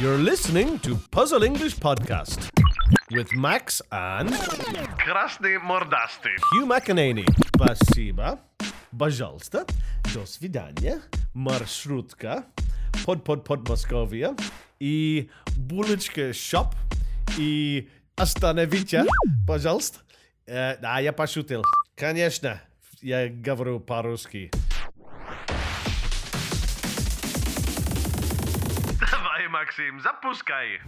You're listening to Puzzle English Podcast with Max and Krasny mordasty. Hugh McEnany. Спасибо. Пожалуйста. До свидания. Маршрутка. Под под под Московия. И булочка шоп. И остановите, пожалуйста. Э, да, я пошутил. Конечно, я говорю по-русски. Максим, запускай.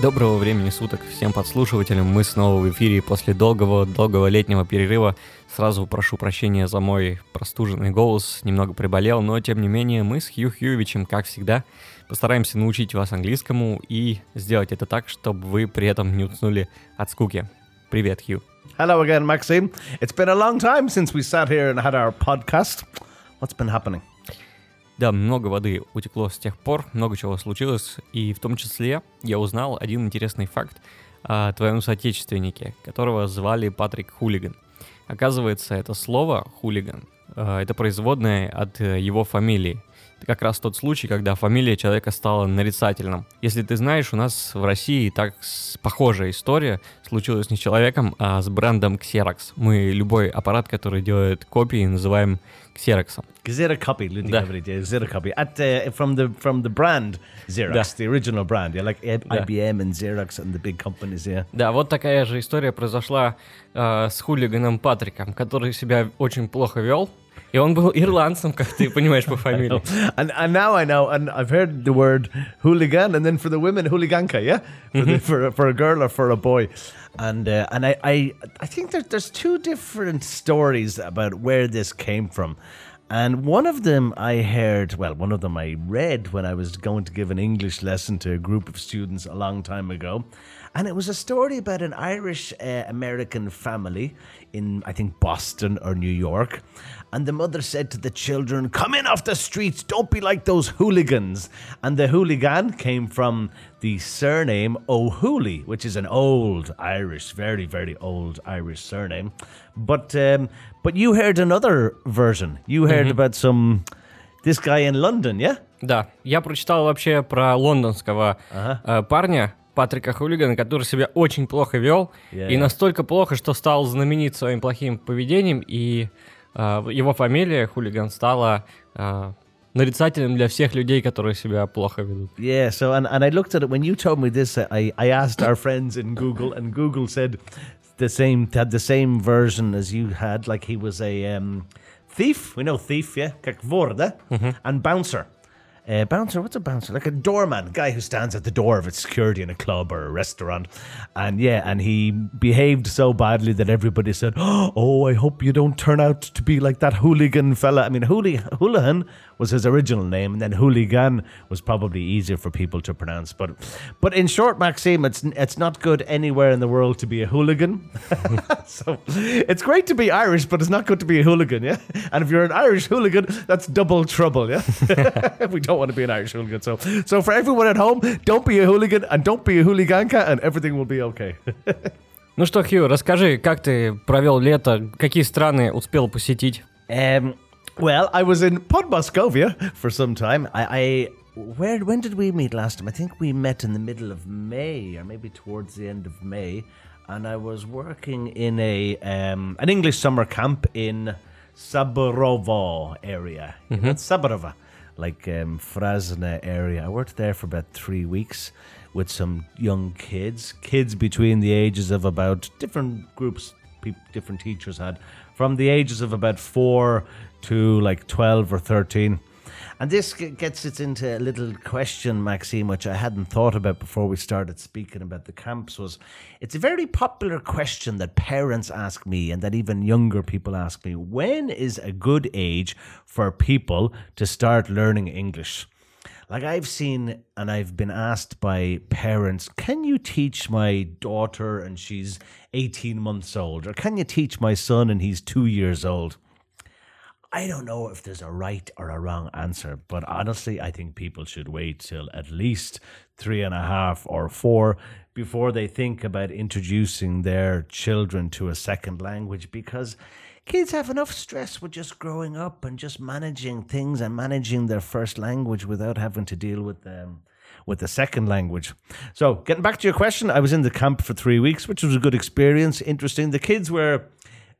Доброго времени суток всем подслушивателям. Мы снова в эфире после долгого-долгого летнего перерыва. Сразу прошу прощения за мой простуженный голос, немного приболел, но тем не менее мы с Хью Хьюевичем, как всегда, постараемся научить вас английскому и сделать это так, чтобы вы при этом не уснули от скуки. Привет, Хью. Hello again, Maxime. It's been a long time since we sat here and had our podcast. What's been happening? Да, много воды утекло с тех пор, много чего случилось, и в том числе я узнал один интересный факт о твоем соотечественнике, которого звали Патрик Хулиган. Оказывается, это слово «хулиган» э, — это производное от э, его фамилии. Это как раз тот случай, когда фамилия человека стала нарицательным. Если ты знаешь, у нас в России так похожая история случилась не с человеком, а с брендом Xerox. Мы любой аппарат, который делает копии, называем Xerox. Xerocopy, люди Да. говорят, Xerocopy. At, uh, from, the, from the brand Xerox, Да. the original brand, yeah, like Да. IBM and Xerox and the big companies, yeah. Да, вот такая же история произошла э, с хулиганом Патриком, который себя очень плохо вел. И он был ирландцем, как ты понимаешь по фамилии. And, and now I know, and I've heard the word hooligan, and then for the women, hooliganka, yeah, for, the, for, for a girl or for a boy, and uh, and I I, I think that there's two different stories about where this came from, and one of them I heard, well, one of them I read when I was going to give an English lesson to a group of students a long time ago, and it was a story about an Irish uh, American family in I think Boston or New York. And the mother said to the children, Come in off the streets, don't be like those hooligans. And the hooligan came from the surname O'Hooley, which is an old Irish, very, very old Irish surname. But um, but you heard another version. You heard about some this guy in London, yeah? Да, я прочитал вообще про лондонского э, парня, Патрика Хулигана, который себя очень плохо вел, Yeah. и настолько плохо, что стал знаменит своим плохим поведением, и э, его фамилия Хулиган стала э, нарицательным для всех людей, которые себя плохо ведут. Yeah, so and, and I looked at it when you told me this. I, I asked our friends in Google, and Google said the same had the same version as you had. Like he was a um, thief. We know thief, yeah, как вор, да? and bouncer. Uh, bouncer, what's a bouncer? Like a doorman, guy who stands at the door of a security in a club or a restaurant. And yeah, and he behaved so badly that everybody said, "Oh, I hope you don't turn out to be like that hooligan fella." I mean, hooli- hooligan was his original name, and then hooligan was probably easier for people to pronounce. But, but in short, Maxime, it's it's not good anywhere in the world to be a hooligan. so it's great to be Irish, but it's not good to be a hooligan, yeah. And if you're an Irish hooligan, that's double trouble, yeah. we don't want to be an Irish hooligan. So, so for everyone at home, don't be a hooligan and don't be a hooliganka, and everything will be okay. Ну что, Хью, расскажи, как ты провел лето, какие страны успел посетить? Um, Well, I was in Podmoscovia for some time. I, I where when did we meet last time? I think we met in the middle of May, or maybe towards the end of May. And I was working in a um, an English summer camp in Saborovo area. Saborova, like um, Frasne area. I worked there for about three weeks with some young kids, kids between the ages of about different groups, different teachers had, from the ages of about four to like 12 or 13. And this gets it into a little question, Maxime, which I hadn't thought about before we started speaking about the camps. Was it's a very popular question that parents ask me, and that even younger people ask me: When is a good age for people to start learning English? Like I've seen and I've been asked by parents, can you teach my daughter and she's 18 months old? Or can you teach my son and he's two years old? I don't know if there's a right or a wrong answer, but honestly, I think people should wait till at least three and a half or four before they think about introducing their children to a second language because kids have enough stress with just growing up and just managing things and managing their first language without having to deal with them. With the second language. So, getting back to your question, I was in the camp for three weeks, which was a good experience, interesting. The kids were,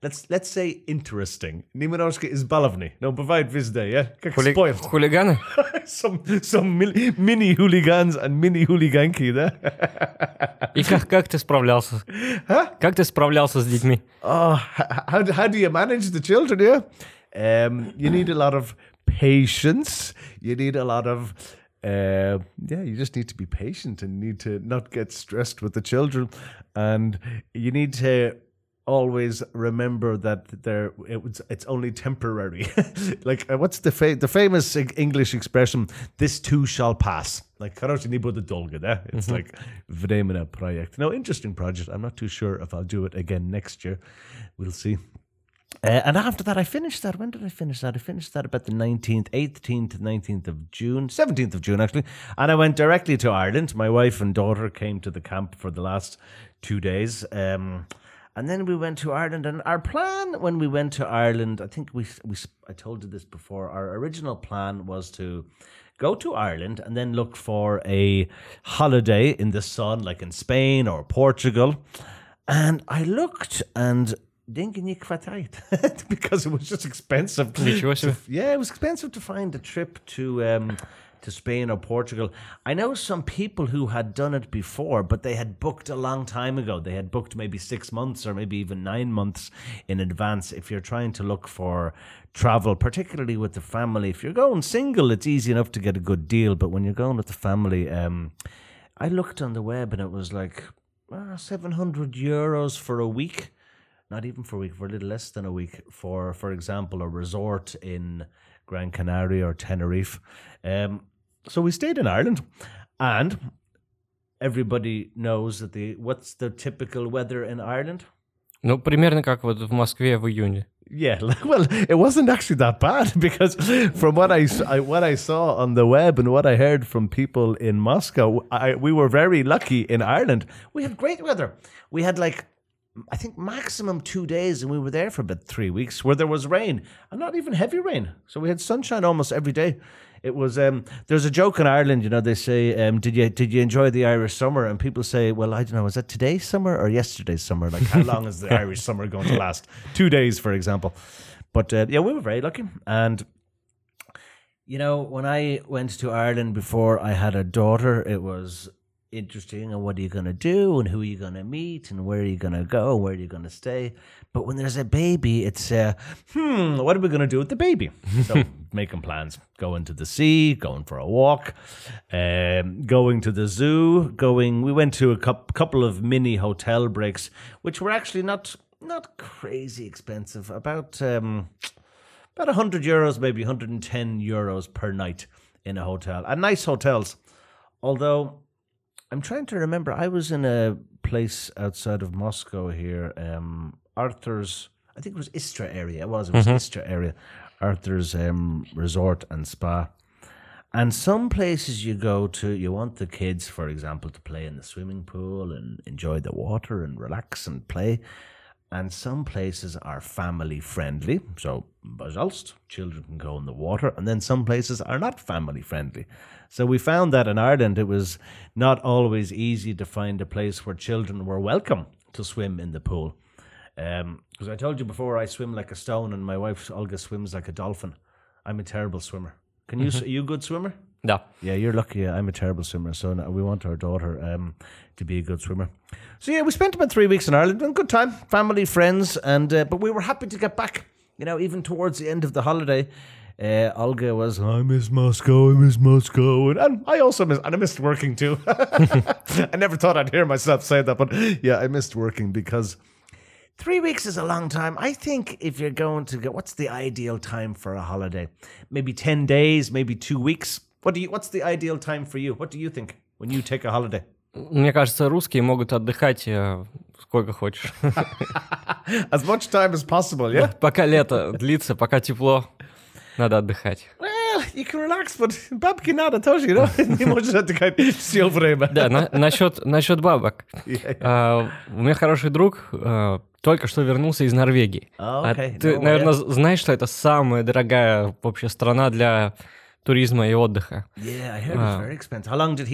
let's let's say, interesting. Немножко избаловны, но бывает везде, yeah? Как Хули- spoiled. Хулиганы? some some mil- mini hooligans and mini hooliganki, да? И как, как ты справлялся? Как ты справлялся с детьми? Oh, h- how, do- how do you manage the children, yeah? Um, you need a lot of patience. You need a lot of, uh, yeah, you just need to be patient and need to not get stressed with the children. And you need to always remember that they're, it was, it's only temporary. like, uh, what's the, fa- the famous Eng- English expression, this too shall pass? Like, короче, не будет долго, да? It's like, временно project. No, interesting project. I'm not too sure if I'll do it again next year. We'll see. Uh, and after that, I finished that. When did I finish that? I finished that about the 19th, 18th to 19th of June, 17th of June, actually. And I went directly to Ireland. My wife and daughter came to the camp for the last two days. Um, and then we went to Ireland, and our plan when we went to Ireland, I think we, we I told you this before. Our original plan was to go to Ireland and then look for a holiday in the sun, like in Spain or Portugal. And I looked, and Dinginik because it was just expensive. To, yeah, it was expensive to find a trip to um, to Spain or Portugal. I know some people who had done it before, but they had booked a long time ago. They had booked maybe six months or maybe even nine months in advance. If you're trying to look for travel, particularly with the family, if you're going single, it's easy enough to get a good deal. But when you're going with the family, um, I looked on the web and it was like ah, 700 euros for a week not even for a week, for a little less than a week, for for example, a resort in Gran Canaria or Tenerife. Um, so we stayed in Ireland, and everybody knows that the what's the typical weather in Ireland. Ну, примерно как вот в Москве в июне. Yeah, well, it wasn't actually that bad because from what I, s- I- what I saw on the web and what I heard from people in Moscow, I, we were very lucky in Ireland. We had great weather. We had like I think maximum two days, and we were there for about three weeks where there was rain and not even heavy rain. So we had sunshine almost every day. It was um, there's a joke in Ireland, you know. They say, um, "Did you did you enjoy the Irish summer?" And people say, "Well, I don't know. Was that today's summer or yesterday's summer? Like, how long is the Irish summer going to last? Two days, for example." But uh, yeah, we were very lucky, and you know, when I went to Ireland before I had a daughter, it was interesting. And what are you going to do? And who are you going to meet? And where are you going to go? Where are you going to stay? But when there's a baby, it's, uh, hmm, what are we going to do with the baby? So making plans, going to the sea, going for a walk, um, going to the zoo, going. We went to a coup couple of mini hotel breaks, which were actually not not crazy expensive. About um, about 100 euros, maybe 110 euros per night in a hotel. And nice hotels. Although I'm trying to remember, I was in a place outside of Moscow here, um, Arthur's, I think it was Istra area. It was, it was Istra area. Arthur's um, resort and spa. And some places you go to, you want the kids, for example, to play in the swimming pool and enjoy the water and relax and play and some places are family friendly, so Basalst, children can go in the water, and then some places are not family friendly. So we found that in Ireland it was not always easy to find a place where children were welcome to swim in the pool. Because um, I told you before, I swim like a stone, and my wife Olga swims like a dolphin. I'm a terrible swimmer. Can you? are you a good swimmer? Да. Yeah, you're lucky. I'm a terrible swimmer, so we want our daughter um, to be a good swimmer. So yeah, we spent about three weeks in Ireland, and good time, family, friends, and uh, but we were happy to get back. You know, even towards the end of the holiday, uh, Olga was, I miss Moscow, I miss Moscow, and, and I also miss, and I missed working too. I never thought I'd hear myself say that, but yeah, I missed working because Three weeks is a long time. I think if you're going to go, what's the ideal time for a holiday? Maybe ten days, maybe two weeks. What do you? What's the ideal time for you? What do you think when you take a holiday? Мне кажется, русские могут отдыхать э, сколько хочешь. As much time as possible, yeah. Пока лето длится, пока тепло, надо отдыхать. Well, you can relax, but бабки надо тоже, you know? Не можешь отдыхать все время. Да, на- насчет, насчет бабок. А, у меня хороший друг а, только что вернулся из Норвегии. А, А окей, ты, ну, наверное, я- знаешь, что это самая дорогая вообще страна для туризма и отдыха. Yeah,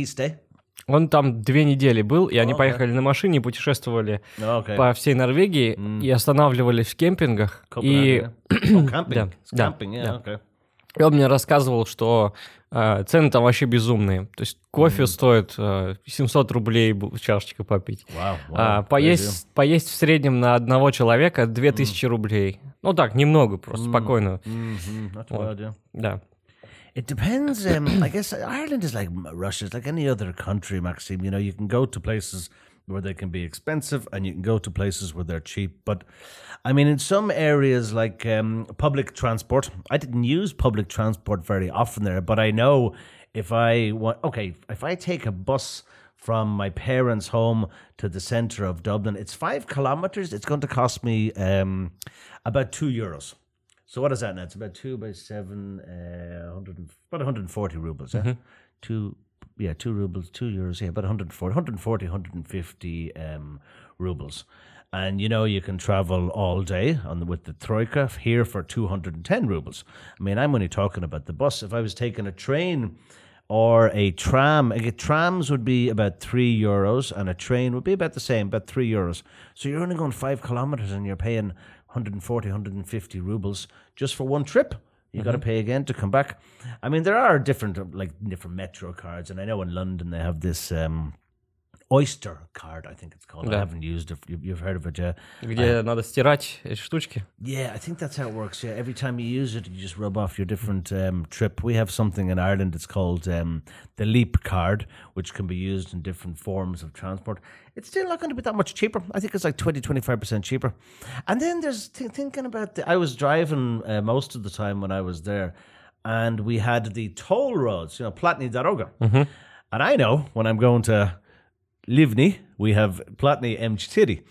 stay? Он там две недели был, и они Окей. поехали на машине, путешествовали Okay. по всей Норвегии и останавливались в кемпингах. И, oh. Да, да, camping, yeah, да. okay. и он мне рассказывал, что э, цены там вообще безумные. То есть кофе стоит э, 700 рублей чашечка попить. Wow, wow. А, crazy. поесть, поесть в среднем на одного человека 2000 рублей. Ну так, немного, просто спокойно. Not too bad, yeah. Да. It depends. Um, I guess Ireland is like Russia, it's like any other country, Maxime. You know, you can go to places where they can be expensive and you can go to places where they're cheap. But I mean, in some areas like um, public transport, I didn't use public transport very often there, but I know if I want, okay, if I take a bus from my parents' home to the center of Dublin, it's five kilometers. It's going to cost me um, about two euros. So what is that now? It's about two by seven, uh, 100, and- about 140 rubles. Yeah, two, yeah, two rubles, two euros. Yeah, about 140, 140, 150 um, rubles. And you know you can travel all day on the, with the troika here for 210 rubles. I mean, I'm only talking about the bus. If I was taking a train or a tram. A trams would be about three euros, and a train would be about the same, about three euros. So you're only going five kilometers, and you're paying 140, 150 rubles just for one trip. You got to pay again to come back. I mean, there are different, like different metro cards, and I know in London they have this um, Oyster card. I think it's called. I Yeah. haven't used it. You- You've heard of it, yeah? Где надо стирать эти штучки. Yeah, I think that's how it works. Yeah, every time you use it, you just rub off your different um, trip. We have something in Ireland. It's called um, the Leap card, which can be used in different forms of transport. It's still not going to be that much cheaper. I think it's like 20, 25% cheaper. And then there's th- thinking about the, I was driving uh, most of the time when I was there, and we had the toll roads, you know, Platny Daroga. And I know when I'm going to Livni, we have Platny M4.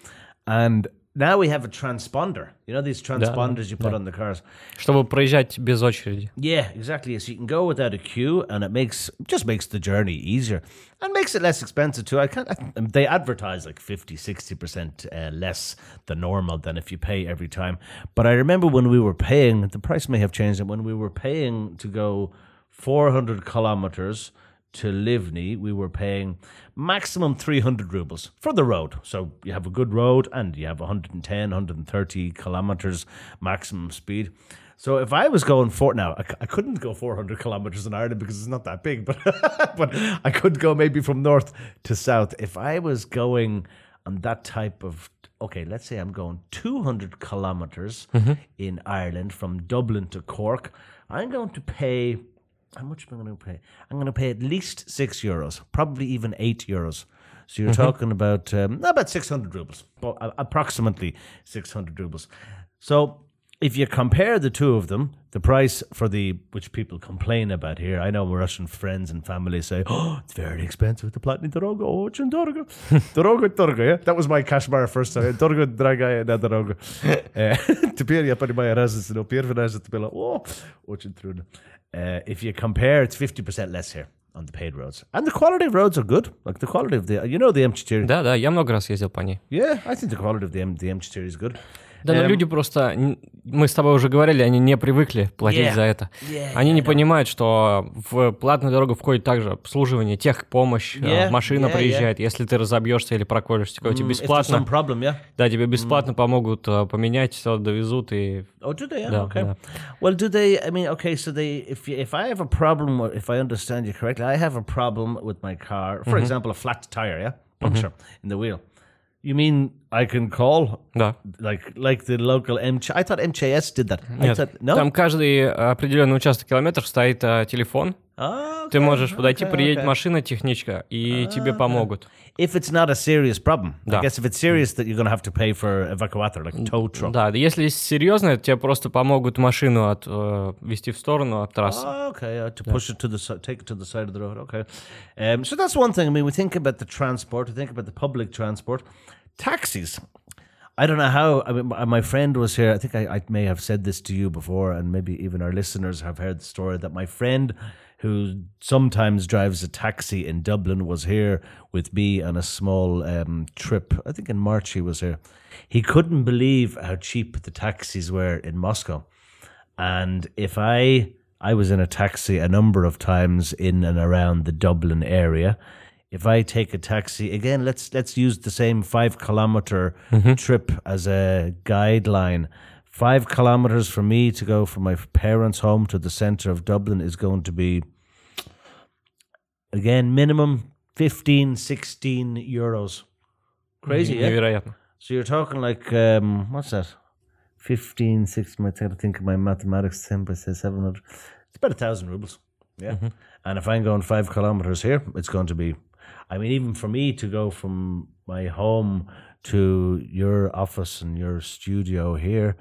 And now we have a transponder. You know these transponders you put on the cars? Чтобы проезжать без очереди. Yeah, exactly. So you can go without a queue, and it makes just makes the journey easier and makes it less expensive too. I can't. I, they advertise like 50, 60 percent uh, less than normal than if you pay every time. But I remember when we were paying, the price may have changed. And when we were paying to go four hundred kilometers to Livni, we were paying maximum 300 rubles for the road. So you have a good road and you have 110, 130 kilometers maximum speed. So if I was going for now, I couldn't go 400 kilometers in Ireland because it's not that big, but but I could go maybe from north to south. If I was going on that type of okay, let's say I'm going 200 kilometers mm-hmm. in Ireland from Dublin to Cork, I'm going to pay how much am I going to pay? I'm going to pay at least six euros, probably even eight euros. So you're talking about um, about 600 rubles, a- approximately 600 rubles. So if you compare the two of them, the price for the which people complain about here, I know Russian friends and family say, "Oh, it's very expensive. The Platny Dorogo, очень дорого, дорого, дорого." Yeah, that was my Kashmir first time. Дорого, дорогая, да, дорого. Э, Теперь я понимаю разницу, но первый раз это было, о, очень трудно. Uh, if you compare, it's 50% less here on the paid roads. And the quality of roads are good. Like the quality of the, you know, the M4. Да, да, я много раз ездил по ней. Yeah, I think the quality of the, M, the M4 is good. Да, но Эм, люди просто, н- мы с тобой уже говорили, они не привыкли платить Yeah. за это. Yeah, Они не yeah, понимают, что в платную дорогу входит также обслуживание, техпомощь, э, Yeah, машина yeah, приезжает, если ты разобьешься или проколешься, тебе Mm, there's бесплатно, problem, yeah. да, тебе бесплатно помогут э, поменять, все довезут и Oh, do they? Yeah, Да, okay. да. Well, do they? I mean, okay. So they, if you, if I have a problem, if I understand you correctly, I have a problem with my car. For example, a flat tire, yeah, puncture in the wheel. You mean I can call да. like like the local M? I thought MCS did that. I Нет, thought no. там каждый определенный участок километр стоит э, телефон, ты okay, можешь подойти, okay, приедет okay. машина, техничка, и тебе помогут. If it's not a serious problem, I Да. guess if it's serious, that you're going to have to pay for evacuator, like a tow truck. Да, если серьезно, тебе просто помогут машину от, э, вести в сторону от трассы. Oh, okay, uh, to push it to the si- take it to the side of the road. Okay, um, so that's one thing. I mean, we think about the transport, we think about the public transport, taxis. I don't know how. I mean, my my friend was here. I think I, I may have said this to you before, and maybe even our listeners have heard the story that my friend, who sometimes drives a taxi in Dublin, was here with me on a small um, trip. I think in March he was here. He couldn't believe how cheap the taxis were in Moscow, and if I I was in a taxi a number of times in and around the Dublin area if I take a taxi again, let's let's use the same five kilometer trip as a guideline. Five kilometers for me to go from my parents' home to the center of Dublin is going to be, again, minimum 15, 16 euros. Crazy, yeah? yeah. So you're talking like, um, what's that? 15, 16, I think of my mathematics, 10 by 700. It's about a thousand rubles. Yeah. Mm-hmm. And if I'm going five kilometers here, it's going to be, I mean, even for me to go from my home to your office and your studio here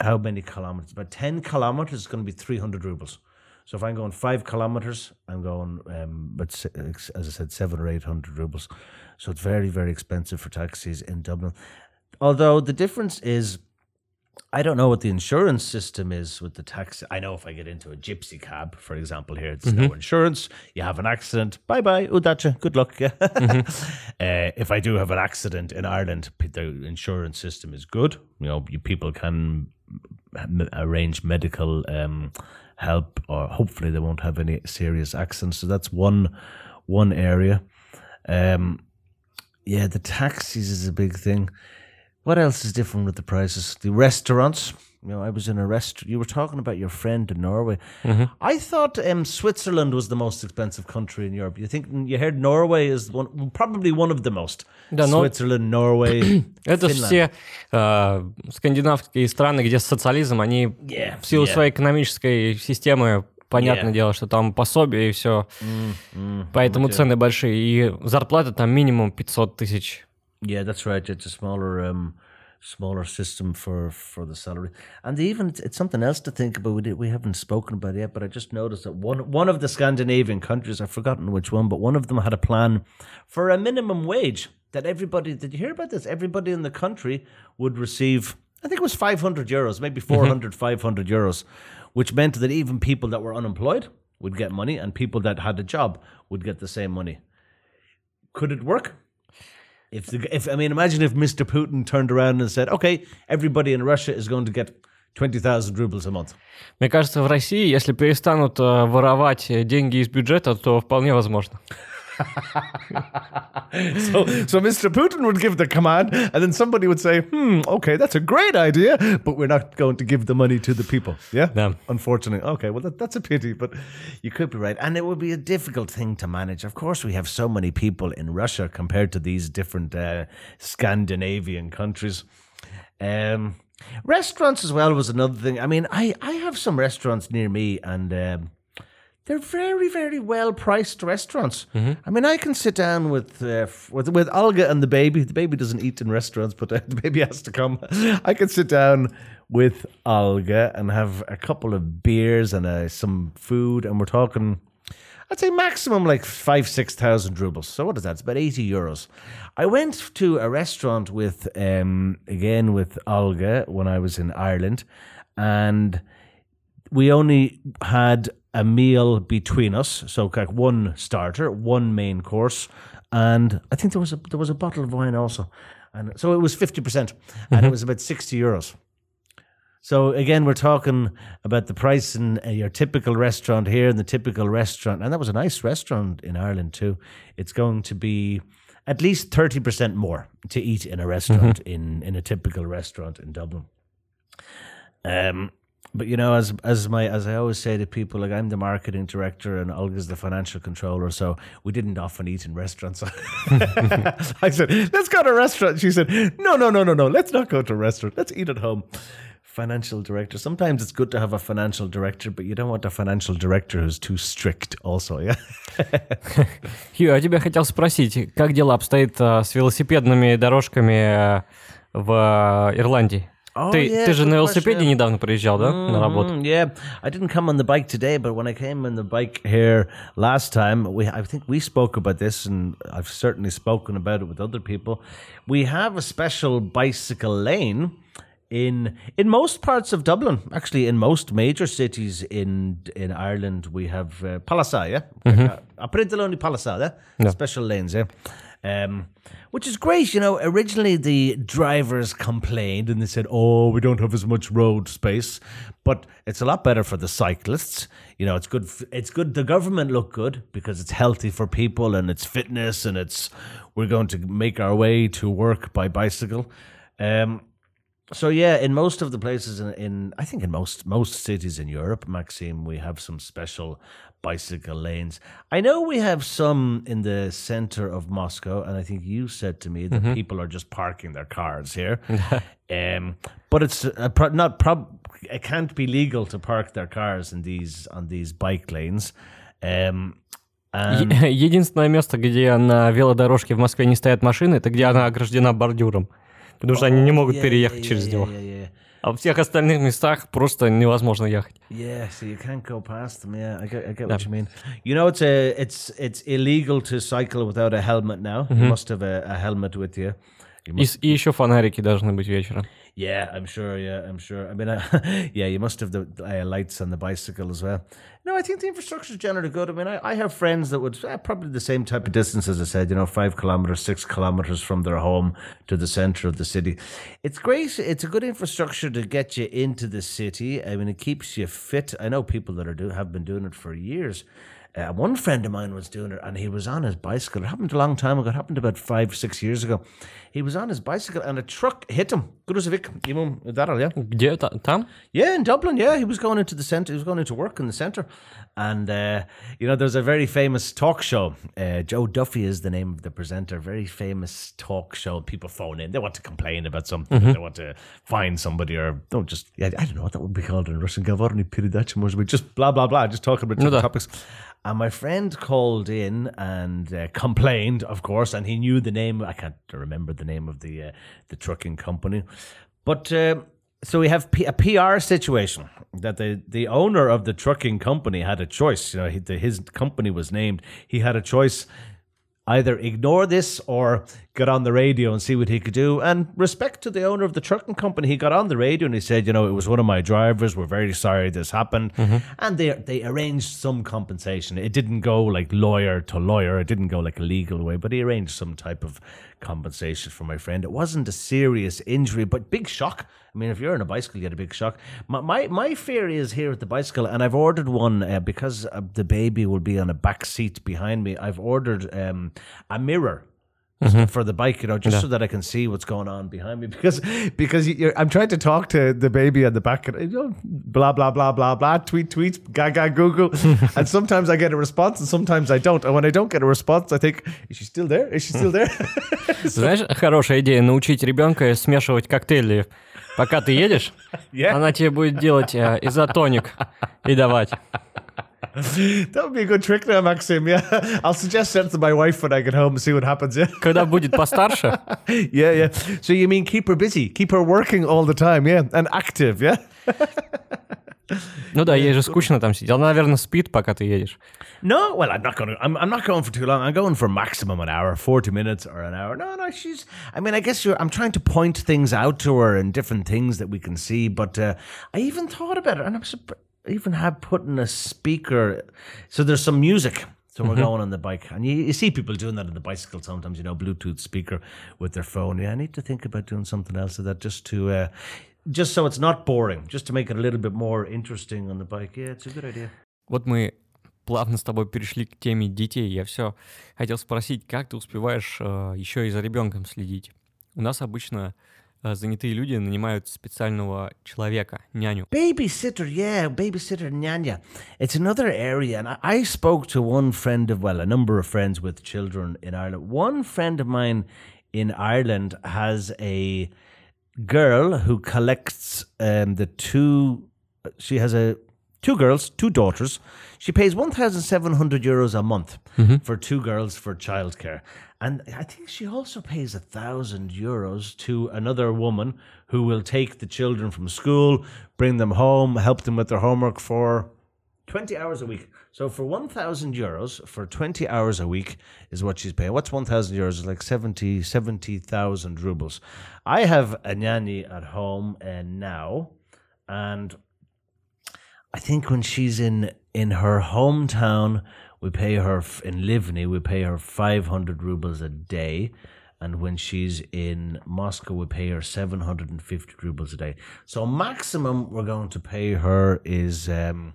how many kilometers? About 10 kilometers is going to be 300 rubles. So if I'm going five kilometers, I'm going, um, but as I said, seven or 800 rubles. So it's very, very expensive for taxis in Dublin. Although the difference is, I don't know what the insurance system is with the taxi. I know if I get into a gypsy cab, for example, here, it's no insurance. You have an accident. Bye bye. Udacha. Good luck. uh, if I do have an accident in Ireland, the insurance system is good. You know, you, people can arrange medical um, help, or hopefully they won't have any serious accidents. So that's one one area. Um, yeah, the taxis is a big thing. What else is different with the prices? The restaurants. You know, I was in a restaurant. You were talking about your friend in Norway. I thought um, Switzerland was the most expensive country in Europe. You think you heard Norway is one, probably one of the most. Да, но- Switzerland, Norway, Это ж Finland. все э, скандинавские страны, где социализм, они Yeah, в силу yeah. своей экономической системы, понятное Yeah. дело, что там пособие и все, поэтому цены большие, и зарплата там минимум 500 тысяч. Yeah, that's right. It's a smaller, um, smaller system for for the salary, and even it's, something else to think about. We did, we haven't spoken about it yet, but I just noticed that one one of the Scandinavian countries, I've forgotten which one, but one of them had a plan for a minimum wage that everybody. Did you hear about this? Everybody in the country would receive. I think it was 500 euros, maybe mm-hmm. 400, 500 euros, which meant that even people that were unemployed would get money, and people that had a job would get the same money. Could it work? If the, if I mean, imagine if Mr. Putin turned around and said, "Okay, everybody in Russia is going to get twenty thousand rubles a month." Мне кажется, в России, если перестанут э, воровать э, деньги из бюджета, то вполне возможно. So, so Mr. Putin would give the command, and then somebody would say, "Hmm, okay, that's a great idea, but we're not going to give the money to the people." Yeah, Yeah. Unfortunately, okay, well that, that's a pity, but you could be right, and it would be a difficult thing to manage. Of course, we have so many people in Russia compared to these different uh, Scandinavian countries. Um, restaurants as well was another thing. I mean, I I have some restaurants near me, and. Um, they're very, very well priced restaurants. I mean, I can sit down with, uh, with with Olga and the baby. The baby doesn't eat in restaurants, but uh, the baby has to come. I can sit down with Olga and have a couple of beers and uh, some food, and we're talking. I'd say maximum like five, six thousand rubles. So what is that? It's about eighty euros. I went to a restaurant with, um, again with Olga when I was in Ireland, and we only had a meal between us, so like one starter, one main course, and I think there was a there was a bottle of wine also, and so it was fifty percent, and it was about sixty euros. So again, we're talking about the price in uh, your typical restaurant here and the typical restaurant, and that was a nice restaurant in Ireland too. It's going to be at least thirty percent more to eat in a restaurant in in a typical restaurant in Dublin. Um, but you know, as as my as I always say to people, like I'm the marketing director and Olga's the financial controller, so we didn't often eat in restaurants. I said, "Let's go to a restaurant." She said, "No, no, no, no, no. Let's not go to a restaurant. Let's eat at home." Financial director. Sometimes it's good to have a financial director, but you don't want a financial director who's too strict. Also, yeah. Хью, я тебя хотел спросить, как дела обстоят э, с велосипедными дорожками э, в э, Ирландии? Oh, Ты, yeah, ты же good на question, велосипеде yeah. недавно приезжал, да, на работу? Mm, yeah, I didn't come on the bike today, but when I came on the bike here last time, we I think we spoke about this, and I've certainly spoken about it with other people. We have a special bicycle lane in in most parts of Dublin. Actually, in most major cities in in Ireland, we have uh, Palasa, yeah, a Printaloni Palasa, yeah? Yeah. special lanes, yeah. Um, which is great, you know. Originally, the drivers complained and they said, "Oh, we don't have as much road space," but it's a lot better for the cyclists. You know, it's good. It's good. The government look good because it's healthy for people and it's fitness and it's we're going to make our way to work by bicycle. Um, so yeah, in most of the places in, in I think in most most cities in Europe, Maxime, we have some special bicycle lanes. I know we have some in the center of Moscow, and I think you said to me that people are just parking their cars here. um, but it's uh, pro- not prob. It can't be legal to park their cars in these on these bike lanes. Um, and Е- Единственное место, где на велодорожке в Москве не стоят машины, это где она ограждена бордюром. Потому что они не могут Yeah, переехать yeah, через yeah, него. А в всех остальных местах просто невозможно ехать. Yeah, so you can't go past them. Yeah, I get, I get what you mean. You know, it's a, it's, it's illegal to cycle without a helmet now. You must have a, a helmet with you. You И, must, с- и еще фонарики должны быть вечером. yeah, I'm sure. Yeah, I'm sure. I mean, uh, yeah, you must have the uh, lights on the bicycle as well. No, I think the infrastructure is generally good. I mean, I, I have friends that would uh, probably the same type of distance as I said. You know, five kilometers, six kilometers from their home to the center of the city. It's great. It's a good infrastructure to get you into the city. I mean, it keeps you fit. I know people that are do have been doing it for years. Uh, one friend of mine was doing it, and he was on his bicycle. It happened a long time ago. It happened about five, six years ago. he was on his bicycle and a truck hit him. Gruzovic, you know that, yeah? Yeah, that, Tom? Yeah, in Dublin, yeah. He was going into the centre, he was going into work in the centre. And, uh, you know, there's a very famous talk show. Uh, Joe Duffy is the name of the presenter. Very famous talk show. People phone in. They want to complain about something. Mm-hmm. They want to find somebody or don't just, I, I don't know what that would be called in Russian. Just blah, blah, blah. Just talking about different topics. And my friend called in and uh, complained, of course, and he knew the name. I can't remember the name of the uh, the trucking company, but uh, so we have P- a PR situation that the the owner of the trucking company had a choice. You know, he, the, his company was named. He had a choice either ignore this or get on the radio and see what he could do. And respect to the owner of the trucking company, he got on the radio and he said, you know, it was one of my drivers. We're very sorry this happened, and they they arranged some compensation. It didn't go like lawyer to lawyer. It didn't go like a legal way, but he arranged some type of compensation for my friend. It wasn't a serious injury, but big shock. I mean, if you're on a bicycle, you get a big shock. My my, my fear is here with the bicycle, and I've ordered one uh, because uh, the baby will be on a back seat behind me. I've ordered um, a mirror for the bike, you know, just so that I can see what's going on behind me. Because because you're, I'm trying to talk to the baby on the back, and you know, blah blah blah blah blah, tweet tweet, gaga Google, and sometimes I get a response, and sometimes I don't. And when I don't get a response, I think, is she still there? Is she still there? Знаешь, хорошая идея научить ребенка смешивать коктейли. Пока ты едешь, Yeah. она тебе будет делать э, изотоник и давать. that would be a good trick there, Maxim. Yeah, I'll suggest that to my wife when I get home and see what happens. Yeah. Когда будет постарше, yeah, yeah. So you mean keep her busy, keep her working all the time, yeah, and active, yeah. ну да, ей же скучно там сидеть. Она, наверное, спит, пока ты едешь. No, well, I'm not going to. I'm, I'm not going for too long. I'm going for maximum an hour, forty minutes or an hour. No, no, she's. I mean, I guess you're. I'm trying to point things out to her and different things that we can see. But uh, I even thought about it, and I'm surp- I even have putting a speaker. So there's some music. So we're going on the bike, and you, you see people doing that on the bicycle sometimes. You know, Bluetooth speaker with their phone. Yeah, I need to think about doing something else of that, just to. Uh, just so it's not boring, just to make it a little bit more interesting on the bike. Yeah, it's a good idea. Вот мы плавно с тобой перешли к теме детей. Я все хотел спросить, как ты успеваешь э, еще и за ребенком следить? У нас обычно э, занятые люди нанимают специального человека, няню. Babysitter, yeah, babysitter nyanya. It's another area, and I, I spoke to one friend of, well, a number of friends with children in Ireland. One friend of mine in Ireland has a girl who collects um, the two. She has a two girls, two daughters. She pays one thousand seven hundred euros a month for two girls for childcare, And I think she also pays a thousand euros to another woman who will take the children from school, bring them home, help them with their homework for 20 hours a week. So for 1,000 euros for 20 hours a week is what she's paying. What's 1,000 euros? It's like 70 70,000 rubles. I have a nanny at home uh, now, and I think when she's in in her hometown, we pay her in Livni, we pay her 500 rubles a day. And when she's in Moscow, we pay her 750 rubles a day. So maximum we're going to pay her is um,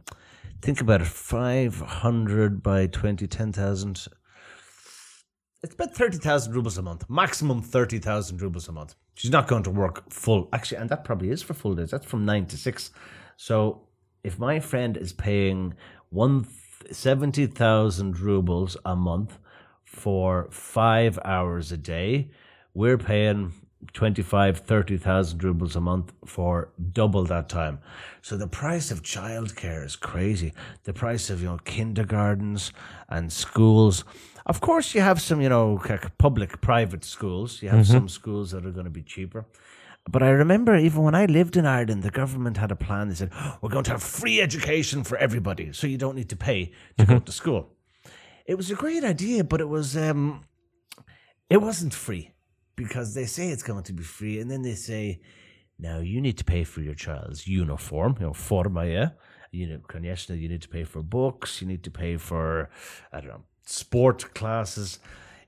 think about it 500 by 20 10,000 it's about 30,000 rubles a month maximum 30,000 rubles a month she's not going to work full actually and that probably is for full days that's from 9 to 6 so if my friend is paying one 70,000 rubles a month for 5 hours a day. We're paying 25 30,000 rubles a month for double that time. So the price of childcare is crazy. The price of you know kindergartens and schools. Of course you have some you know public private schools. You have mm-hmm. some schools that are going to be cheaper but I remember even when I lived in Ireland, the government had a plan. They said, oh, we're going to have free education for everybody, so you don't need to pay to go mm-hmm. to school. It was a great idea, but it was um, it wasn't free because they say it's going to be free, and then they say, now you need to pay for your child's uniform, you know, forma, yeah. You know, konieczne, you need to pay for books, you need to pay for, I don't know, sport classes.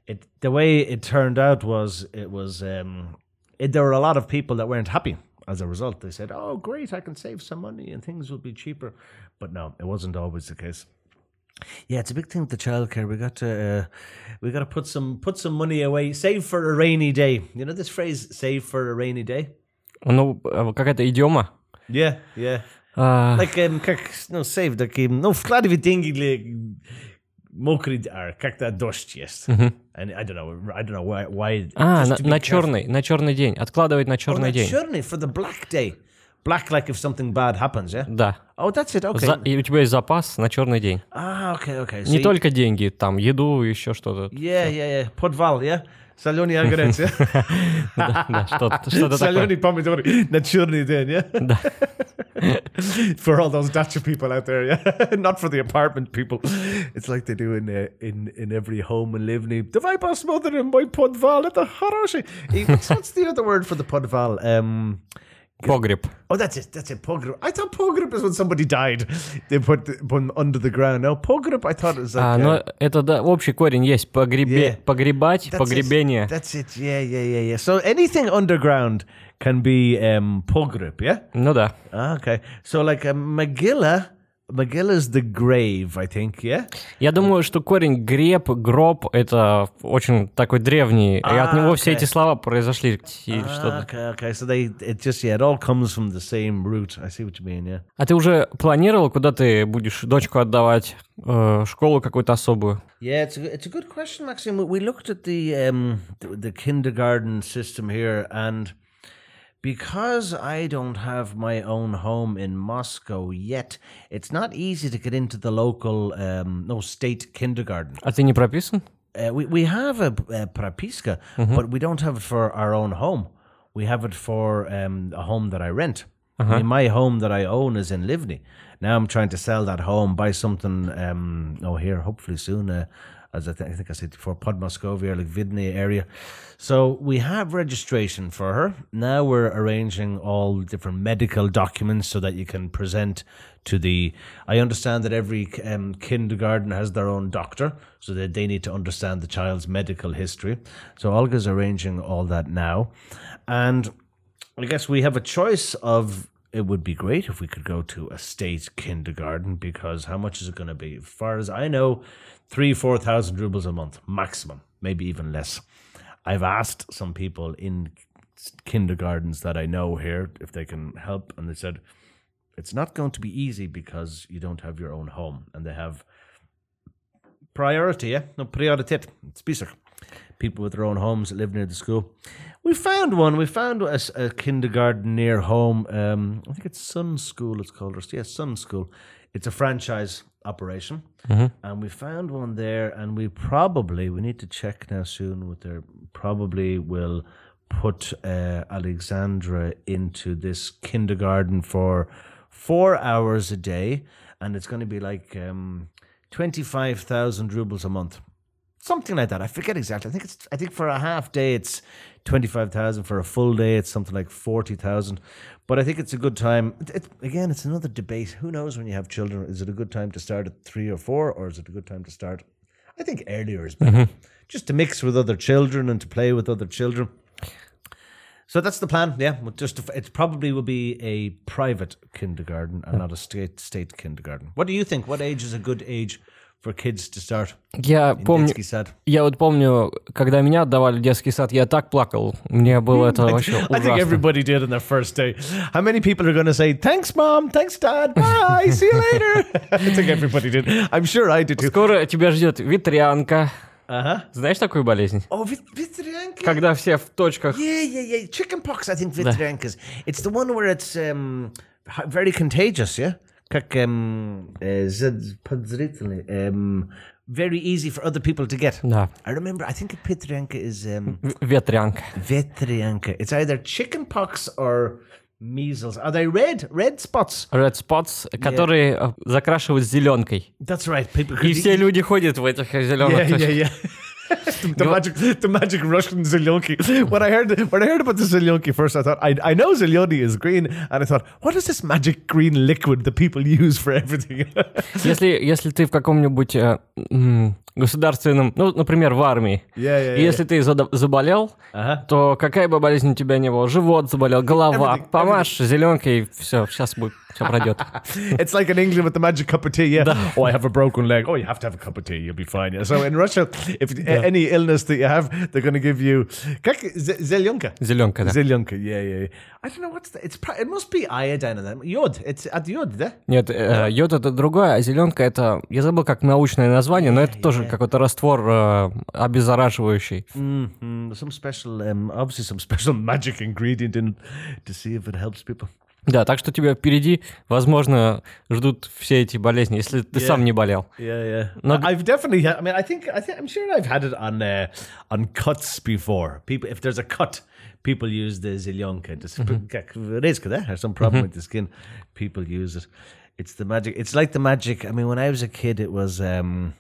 It, the way it turned out was it was um, it, there were a lot of people that weren't happy as a result. They said, "Oh, great, I can save some money and things will be cheaper," but no, it wasn't always the case. Yeah, it's a big thing with the childcare. We got to uh, we got to put some put some money away, save for a rainy day. You know this phrase, "save for a rainy day." Ну, э, какая-то идиома. Yeah, yeah. А, Like um, как ну save таким, ну вкладывай деньги для мокрый, а как-то дождь есть. And I don't know, I don't know why. why а, на, на черный, на черный день. Откладывать на Oh, черный that's день. Черный for the black day. Black like if something bad happens, yeah. Да. Oh, that's it. Okay. За- и у тебя есть запас на черный день. Ah, okay, okay. So Не you- только деньги, там, еду, еще что-то. Yeah, yeah, yeah. Podval, yeah. Saljoni agrec. Ja? da, da, što, što da Saljoni pomidori na. Ja? da. for all those Dutch people out there, yeah, not for the apartment people. It's like they do in uh, in in every home in Livni. Dawaj pas mother in my podval at the Harashi. What's the other word for the podval? Um, Погреб. oh, that's it. That's it. Pogrip. I thought pogrip is when somebody died. They put put under the ground. No, pogrip. I thought it was like. А, uh, но это, да, общий корень есть. Погребе, Yeah. Погребать, That's погребение. It. That's it. Yeah, yeah, yeah, yeah. So anything underground can be um, pogrip, yeah? Ну да. Ah, okay. So like a Megillah, Megillah's the grave, I think, yeah? Я думаю, что корень греб, гроб — это очень такой древний, и от А, него все окей. эти слова произошли. И Ah, что-то. okay, okay. So they, it just, yeah, it all comes from the same root. I see what you mean, yeah. А ты уже планировал, куда ты будешь дочку отдавать? Э, школу какую-то особую? Yeah, it's a, it's a good question, Maxime. We- We looked at the, um, the the kindergarten system here, and because I don't have my own home in Moscow yet, it's not easy to get into the local, um, no state kindergarten. А ты не прописан? Uh, we we have a, a prapiska, but we don't have it for our own home. We have it for um, a home that I rent. I mean, my home that I own is in Livni. Now I'm trying to sell that home, buy something. Um, oh, here, hopefully soon. Uh, as I, th- I think I said before, Podmoskovia, like Vidny area. So we have registration for her. Now we're arranging all different medical documents so that you can present to the. I understand that every um, kindergarten has their own doctor, so that they need to understand the child's medical history. So Olga's arranging all that now, and I guess we have a choice of. It would be great if we could go to a state kindergarten because how much is it going to be? As far as I know, three, four thousand rubles a month maximum, maybe even less. I've asked some people in kindergartens that I know here if they can help, and they said it's not going to be easy because you don't have your own home, and they have priority, yeah, no prioritet, spisak. People with their own homes that live near the school. We found one. We found a kindergarten near home. Um, I think it's Sun School. It's called. Or, yeah, Sun School. It's a franchise. Operation, and we found one there, and we probably we need to check now soon with their probably will put uh, Alexandra into this kindergarten for four hours a day, and it's going to be like um, twenty five thousand rubles a month something like that. I forget exactly. I think it's. I think for a half day it's twenty five thousand. For a full day it's something like forty thousand. But I think it's a good time. It, it, again, it's another debate. Who knows when you have children? Is it a good time to start at three or four, or is it a good time to start? I think earlier is better, mm-hmm. just to mix with other children and to play with other children. So that's the plan. Yeah, just to, it probably will be a private kindergarten and not a state state kindergarten. What do you think? What age is a good age for kids to start Я in помню, детский сад? я вот помню, когда меня отдавали в детский сад, я так плакал. Мне было это вообще I think ужасно. everybody did on their first day. How many people are going to say, thanks, mom, thanks, dad, bye, see you later? I think everybody did. I'm sure I did too. Скоро тебя ждет ветрянка. Uh-huh. Знаешь такую болезнь? Oh, vit- Vitryanka. Когда все в точках. Yeah, yeah, yeah. Chickenpox, I think Vitryanka's. It's the one where it's um, h- very contagious, yeah? Как, um, uh, z- подозрительный, um, very easy for other people to get. Да, I remember, I think Vitryanka is um, в- ветрянка. Vitryanka. It's either chickenpox or measles. Are they red? Red spots? Red spots, которые э, закрашивают зеленкой. That's right. People И все люди ходят в этих зеленых yeah, yeah, точках. yeah. The, the magic, the magic Russian Zelyonki. When I heard, when I heard about the Zelyonki first, I thought I, I know Zelyony is green, and I thought, what is this magic green liquid that people use for everything? Если, если ты в каком-нибудь э, государственном, ну, например, в армии, Yeah, yeah, и если ты заболел, Ага. то какая бы болезнь у тебя не было, живот заболел, голова, Everything, помажь зеленкой, все, сейчас будет, все пройдет. it's like in England with the magic cup of tea. Yeah. Oh, I have a broken leg. Oh, you have to have a cup of tea. You'll be fine. Yeah. So in Russia, if a- any illness that you have, they're going to give you как Zelyonka. Зеленка, да. Zelyonka. Yeah, yeah, yeah. I don't know what's the, it's. It must be iodine in. Yod. It's at yod. Да? Нет, э, йод это другое, а зеленка это, я забыл как научное название, но это тоже какой-то раствор э, обеззараживающий. Mm, some special, um, obviously some special magic ingredient in to see if it helps people. Да, так что тебя впереди, возможно, ждут все эти болезни, если ты Yeah. сам не болел. Yeah, yeah. No, I- I've definitely. Had, I mean, I think. I think. I'm sure I've had it on uh, on cuts before. People, if there's a cut, people use the zelyonka. Just резко, да? Or some problem with the skin, people use it. It's the magic. It's like the magic. I mean, when I was a kid, it was. um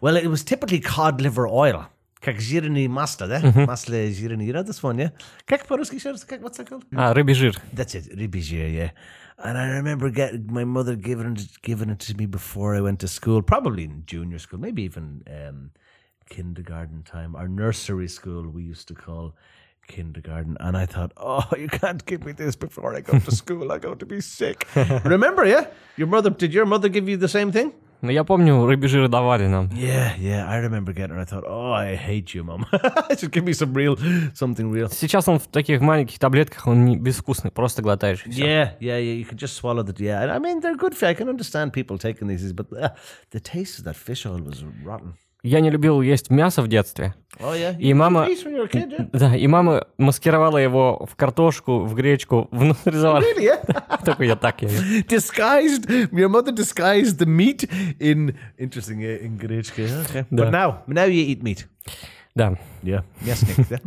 Well, it was typically cod liver oil. Как жирный масло, да? Масло жирный. You know this one, yeah? Как по-русски? Как- What's that called? А, рыбий жир. That's it, ribizir, yeah. And I remember get, my mother giving it, giving it to me before I went to school, probably in junior school, maybe even um, kindergarten time, or nursery school, we used to call kindergarten. And I thought, oh, you can't give me this before I go to school. I'm going to be sick. remember, yeah? Your mother, did your mother give you the same thing? Но я помню, рыбий жир давали нам. Yeah, yeah. I remember getting it. I thought, oh, I hate you, mom. Just give me some real, something real. Сейчас он в таких маленьких таблетках, он не безвкусный, просто глотаешь. Yeah, yeah, yeah. You can just swallow the. Yeah, I mean they're good. I can understand people taking these, but uh, the taste of that fish oil was rotten. Я не любил есть мясо в детстве. Oh yeah, И мама... Kid, yeah. Да, и мама маскировала его в картошку, в гречку, в нарезала. Really, yeah. Только я так ем. disguised. Your mother disguised the meat in interesting uh, in Gretschke. Okay, Да. but now, now you eat meat. Да, Yeah. Yes, Nick.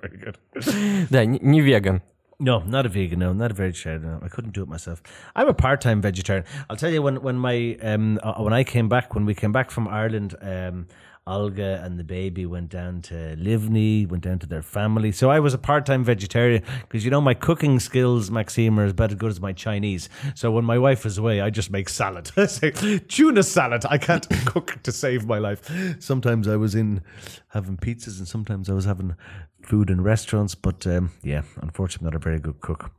Very good. да, не, не веган. No, not a vegan. No, not a vegetarian. No, I couldn't do it myself. I'm a part-time vegetarian. I'll tell you when when my um uh, when I came back when we came back from Ireland, um, Olga and the baby went down to Livney, went down to their family. So I was a part-time vegetarian because you know my cooking skills, Maxime, are as bad as good as my Chinese. So when my wife is away, I just make salad. Say tuna salad. I can't cook to save my life. Sometimes I was in having pizzas, and sometimes I was having food in restaurants. But um, yeah, unfortunately, not a very good cook.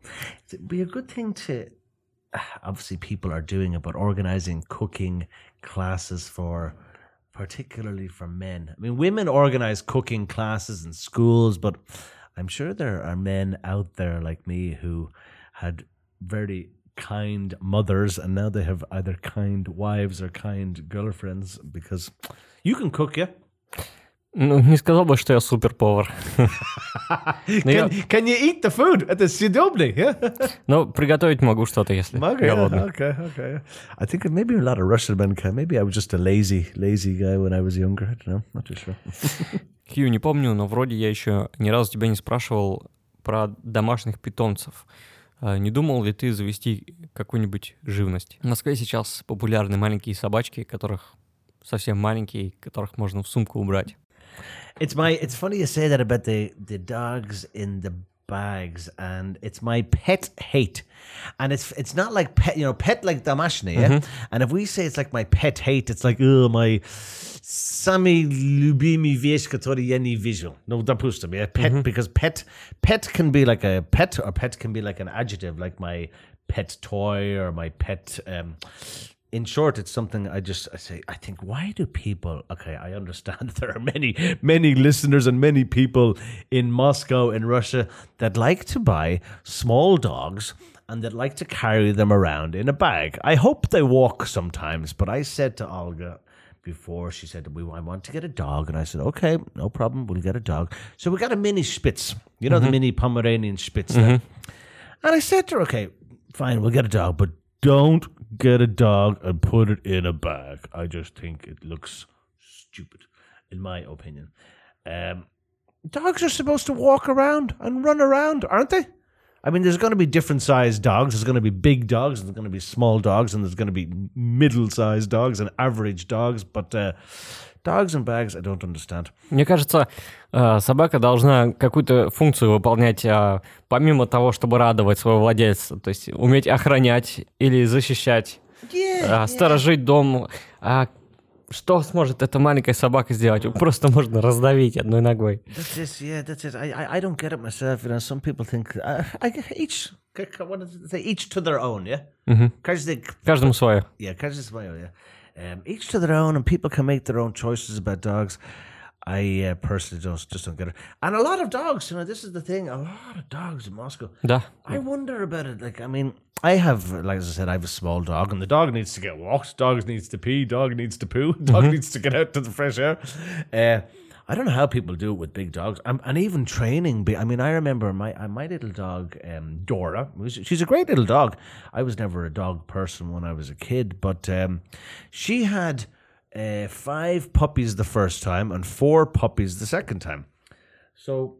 It'd be a good thing to. Obviously, people are doing but organizing cooking classes for, particularly for men. I mean, women organize cooking classes in schools, but I'm sure there are men out there like me who had very kind mothers and now they have either kind wives or kind girlfriends because you can cook, yeah? Ну, не сказал бы, что я супер повар. Can, you eat the food the съедобный? Но приготовить могу что-то, если голодный. okay, okay. I think maybe a lot of Russian men can. Maybe I was just a lazy, lazy guy when I was younger. I don't know. Not too sure. Хью, не помню, но вроде я еще ни разу тебя не спрашивал про домашних питомцев. А Не думал ли ты завести какую-нибудь живность? В Москве сейчас популярны маленькие собачки, которых совсем маленькие, которых можно в сумку убрать. It's my. It's funny you say that about the the dogs in the bags, and it's my pet hate, and it's it's not like pet, you know, pet like damashni, yeah. And if we say it's like my pet hate, it's like oh my. Sami любимый вещь, который я не вижу. No, допустим, yeah, pet because pet pet can be like a pet or pet can be like an adjective, like my pet toy or my pet. Um, in short, it's something I just I say. I think why do people? Okay, I understand there are many many listeners and many people in Moscow in Russia that like to buy small dogs and that like to carry them around in a bag. I hope they walk sometimes, but I said to Olga before she said we I want to get a dog and I said okay no problem we'll get a dog so we got a mini Spitz you know the mm-hmm. mini Pomeranian Spitz there. Mm-hmm. and I said to her okay fine we'll get a dog but don't get a dog and put it in a bag I just think it looks stupid in my opinion um, dogs are supposed to walk around and run around aren't they I mean, there's going to be different sized dogs. There's going to be big dogs, and there's going to be small dogs, and there's going to be middle sized dogs and average dogs. But uh, dogs and bags, I don't understand. Мне кажется, э, собака должна какую-то функцию выполнять, а, помимо того, чтобы радовать своего владельца. То есть уметь охранять или защищать, а, сторожить дом. А что сможет эта маленькая собака сделать? Его Просто можно раздавить одной ногой. That's it. Yeah, that's it. I, I, don't get it myself. You know, some people think uh, I each what is it? They each to their own. Yeah. Каждый Каждому свое. Yeah, каждый свое, yeah. Um, each to their own, and people can make their own choices about dogs. I uh, personally just just don't get it. And a lot of dogs, you know, this is the thing. A lot of dogs in Moscow. Да. I wonder about it. Like, I mean, I have, like as I said, I have a small dog, and the dog needs to get walked. Dog needs to pee. Dog needs to poo. Dog needs to get out to the fresh air. Uh, I don't know how people do it with big dogs, and even training. I mean, I remember my uh, my little dog, um, Dora. She's a great little dog. I was never a dog person when I was a kid, but um, she had uh, five puppies the first time and four puppies the second time. So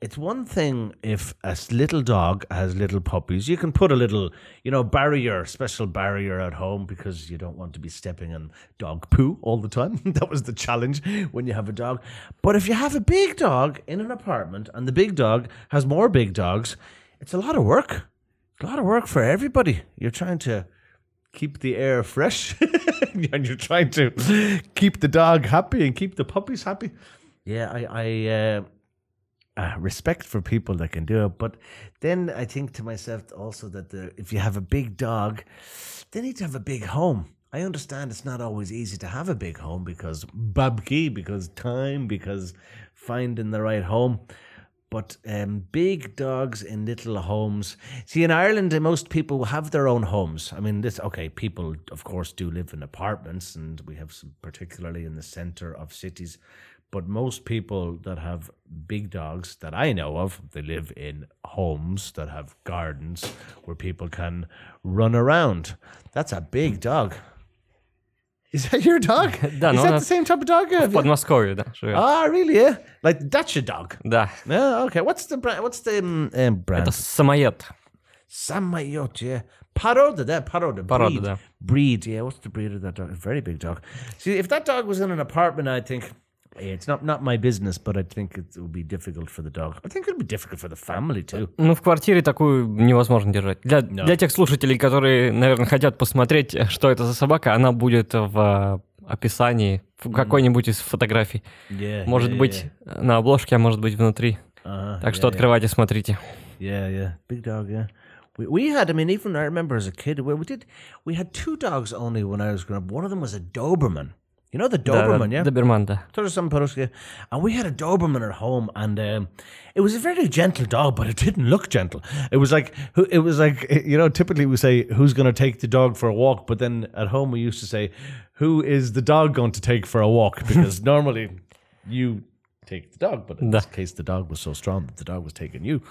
it's one thing if a little dog has little puppies. You can put a little, you know, barrier, special barrier at home because you don't want to be stepping on dog poo all the time. that was the challenge when you have a dog. But if you have a big dog in an apartment and the big dog has more big dogs, it's a lot of work. A lot of work for everybody. You're trying to keep the air fresh and you're trying to keep the dog happy and keep the puppies happy. Yeah, I, I uh, uh, respect for people that can do it. But then I think to myself also that the, if you have a big dog, they need to have a big home. I understand it's not always easy to have a big home because babki, because time, because finding the right home. But um, big dogs in little homes. See, in Ireland, most people have their own homes. I mean, this okay. People, of course, do live in apartments, and we have some, particularly in the center of cities. But most people that have big dogs that I know of, they live in homes that have gardens where people can run around. That's a big dog. Is that your dog? Is that the same type of dog? Have you- Ah, really? Yeah, like that's your dog. Da. Yeah, okay. What's the brand? What's the um, um brand? To samajot. Samayot, yeah. Paroda, that paroda. Breed. yeah. breed, yeah. What's the breed of that dog? Very big dog. See, if that dog was in an apartment, I think it's not not my business, but I think it would be difficult for the dog. I think it would be difficult for the family too. Ну, в квартире такую невозможно держать. Для, для тех слушателей, которые, наверное, хотят посмотреть, что это за собака, она будет в э, описании, в какой-нибудь из фотографий. Yeah. Может yeah, быть, на обложке, а может быть, внутри. yeah. Uh-huh, Так что yeah, yeah. открывайте, смотрите. Yeah, yeah, big dog. Yeah, we we had. I mean, even I remember as a kid, we, we did. We had two dogs only when I was growing up. One of them was a Doberman. You know the Doberman, the, yeah, the Birmanda. There's some Peruskia, and we had a Doberman at home, and um, it was a very gentle dog, but it didn't look gentle. It was like it was like you know, typically we say who's going to take the dog for a walk, but then at home we used to say who is the dog going to take for a walk because normally you take the dog. But in this case, the dog was so strong that the dog was taking you.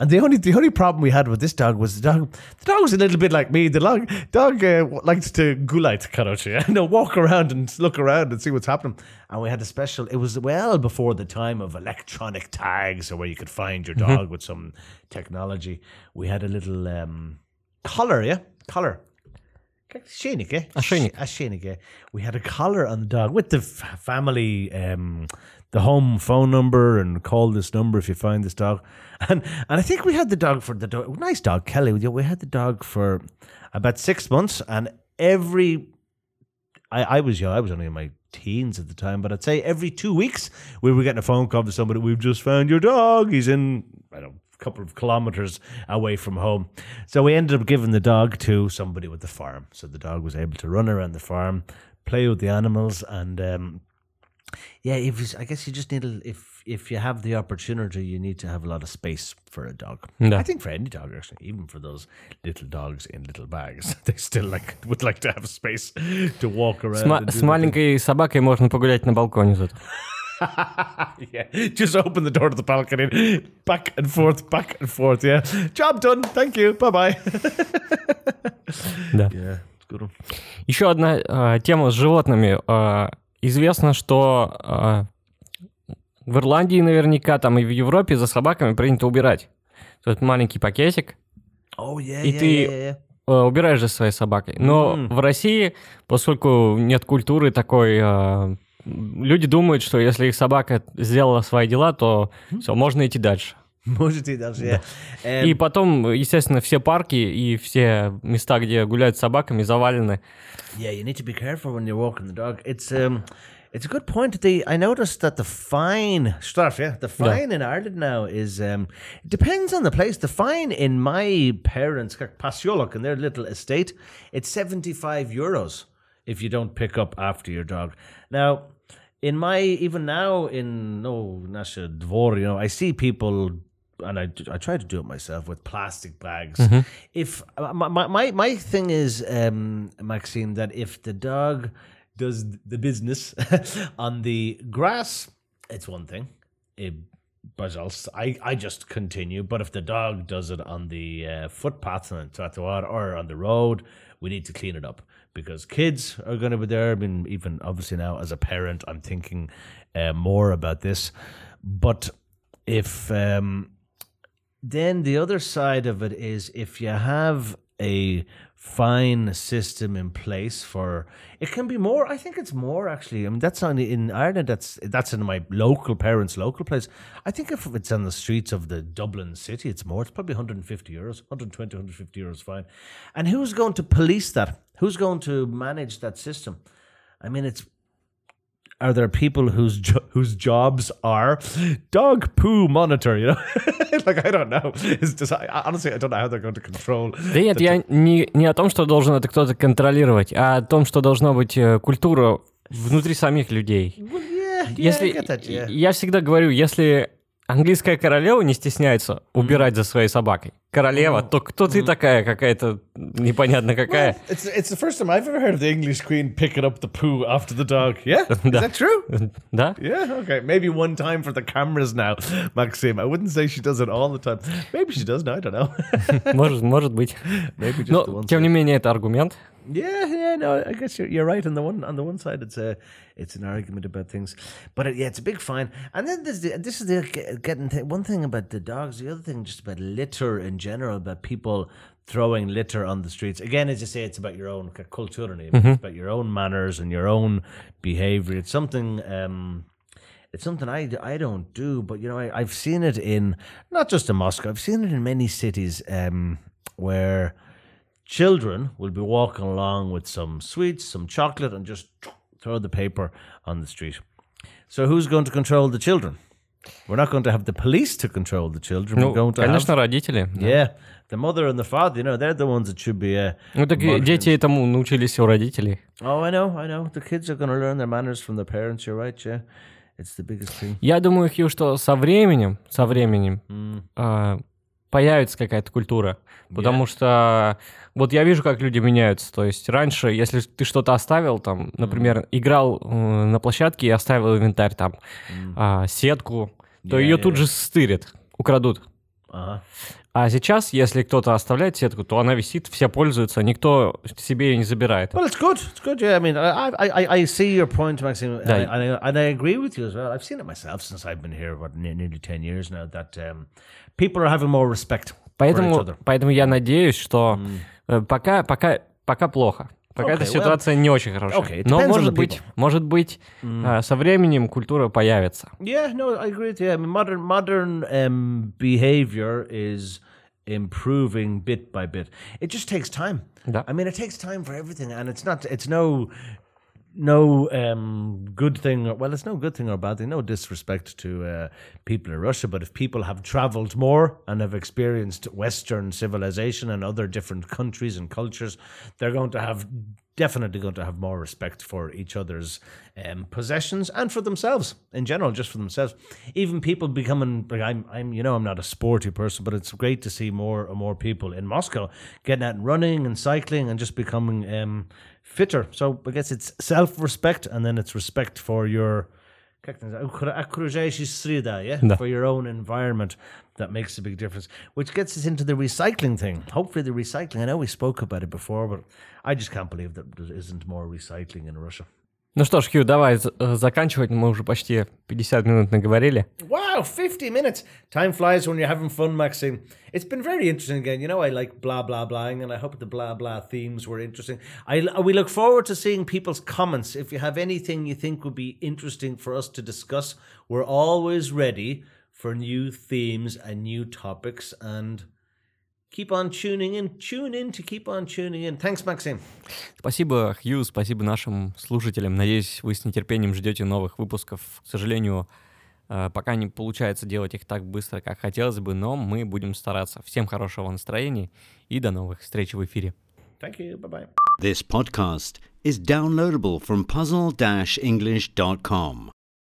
And the only the only problem we had with this dog was the dog. The dog was a little bit like me. The dog dog uh, likes to gulite karoche and walk around and look around and see what's happening. And we had a special. It was well before the time of electronic tags or where you could find your mm-hmm. dog mm-hmm. with some technology. We had a little um, collar, yeah, collar. Shanike. Eh? A Shanike. Eh? We had a collar on the dog with the family um, the home phone number, and call this number if you find this dog. And and I think we had the dog for the dog. Nice dog, Kelly. We- had the dog for about six months, and every I, I was young. I was only in my teens at the time, but I'd say every two weeks we were getting a phone call from somebody. We've just found your dog. He's in I don't couple of kilometers away from home. So we ended up giving the dog to somebody with the farm. So the dog was able to run around the farm, play with the animals, and um, yeah, if you, I guess you just need a, if if you have the opportunity, you need to have a lot of space for a dog. Да. I think for any dog actually, even for those little dogs in little bags, they still like would like to have space to walk around. С, ма- and do с the маленькой собакой можно погулять на балконе зато. thing. yeah, just open the door to the balcony, back and forth, back and forth. Yeah, job done. Thank you. Bye bye. Да. yeah, it's good. One. Еще одна э, тема с животными. Э, известно, что э, в Ирландии наверняка, там и в Европе за собаками принято убирать. Тут маленький пакетик, Oh yeah, И yeah, ты- yeah, yeah. э, убираешь за своей собакой. Но М. в России, поскольку нет культуры такой, э, люди думают, что если их собака сделала свои дела, то все, можно идти дальше. Можете даже, yeah. Um, И потом, естественно, все парки и все места, где гуляют с собаками, завалены. Yeah, you need to be careful when you're walking the dog. It's um, it's a good point. The I noticed that the fine stuff, yeah, the fine in Ireland now is um, it depends on the place. The fine in my parents' Pasiolok in their little estate, it's seventy five euros if you don't pick up after your dog. Now, in my even now in no Nasha Dvor, you know, I see people. and I, I try to do it myself with plastic bags. If uh, my, my my my thing is, um, Maxine, that if the dog does the business on the grass, it's one thing. It, but else, I, I just continue. But if the dog does it on the uh, footpath and trottoir or on the road, we need to clean it up because kids are going to be there. I mean, even obviously now as a parent, I'm thinking uh, more about this. But if um, then the other side of it is if you have a fine system in place for it can be more i think it's more actually i mean that's on in ireland that's that's in my local parents local place. I think if it's on the streets of the dublin city it's more it's probably 150 euros 120 150 euros fine. And who's going to police that? Who's going to manage that system? I mean it's are there people whose jo- whose jobs are dog poo monitor? You know, like I don't know. It's just I, honestly I don't know how they're going to control. Да нет, я не, не о том, что должен это кто-то контролировать, а о том, что должна быть э, культура внутри самих людей. Well, yeah, yeah, Если, that, yeah. Я всегда говорю, если английская королева не стесняется убирать за своей собакой, королева, то кто ты такая какая-то непонятно какая? It's it's the first time I've ever heard of the English Queen picking up the poo after the dog. Yeah, is Да. that true? Да? Yeah, okay. Maybe one time for the cameras now, Maxime. I wouldn't say she does it all the time. Maybe she does now. I don't know. Может, может быть. Maybe just Но, the one. тем не менее, это аргумент. Yeah, yeah, no, I guess you're, you're right. On the one on the one side, it's a it's an argument about things, but it, yeah, it's a big fine. And then there's the, this is the ge- getting th- one thing about the dogs. The other thing, just about litter in general, about people throwing litter on the streets. Again, as you say, it's about your own culture and it's about your own manners and your own behavior. It's something. Um, it's something I, I don't do, but you know I, I've seen it in not just in Moscow. I've seen it in many cities um, where children will be walking along with some sweets, some chocolate, and just throw the paper on the street. So who's going to control the children? We're not going to have the police to control the children. Ну, We're going to конечно, have, родители. да. yeah, the mother and the father. You know, they're the ones that should be. Uh, Ну, так monitoring. дети этому научились у родителей. Oh, I know, I know. The kids are going to learn their manners from their parents. You're right, yeah. It's the biggest thing. Я думаю, Хью, что со временем, со временем, а, появится какая-то культура. Потому что вот я вижу, как люди меняются. То есть раньше, если ты что-то оставил, там, например, играл э, на площадке и оставил инвентарь, там, а, сетку, то Yeah, ее yeah, тут yeah. же стырят, украдут. Uh-huh. А сейчас, если кто-то оставляет сетку, то она висит, все пользуются, никто себе ее не забирает. Well, it's good. It's good. Yeah, I mean, I, I, I- see your point, Maxime, Yeah. I, and, I, and I agree with you as well. I've seen it myself since I've been here, what, ne- nearly ten years now. That um, people are having more respect Поэтому, поэтому я надеюсь, что э, пока, пока, пока плохо. Пока эта Okay, well, ситуация не очень хорошая. okay, Но может быть, может быть, э, со временем культура появится. Yeah, no, I agree with you. Mean, modern modern um, behavior is improving bit by bit. It just takes time. Да. I mean, it takes time for everything, and it's not. It's no. No um, good thing. or- Well, it's no good thing or bad thing. No disrespect to uh, people in Russia, but if people have traveled more and have experienced Western civilization and other different countries and cultures, they're going to have definitely going to have more respect for each other's um, possessions and for themselves in general, just for themselves. Even people becoming like I'm, I'm, you know, I'm not a sporty person, but it's great to see more and more people in Moscow getting out and running and cycling and just becoming um, fitter. So I guess it's self-respect and then it's respect for your как это называется, окружающая среда, yeah? Да. For your own environment that makes a big difference. Which gets us into the recycling thing. Hopefully the recycling, I know we spoke about it before, but I just can't believe that there isn't more recycling in Russia. Ну что ж, Хью, давай з- э, заканчивать. Мы уже почти 50 минут наговорили. Wow, 50 minutes. Time flies when you're having fun, Maxine. It's been very interesting again. You know, I like blah, blah, blahing, and I hope the blah, blah themes were interesting. I, we look forward to seeing people's comments. If you have anything you think would be interesting for us to discuss, we're always ready for new themes and new topics. And keep on tuning in. Tune in to keep on tuning in. Thanks, Maxime. Спасибо, Хью, спасибо нашим слушателям. Надеюсь, вы с нетерпением ждете новых выпусков. К сожалению, э, пока не получается делать их так быстро, как хотелось бы, но мы будем стараться. Всем хорошего настроения и до новых встреч в эфире. Thank you. Bye bye. This podcast is downloadable from puzzle-english.com.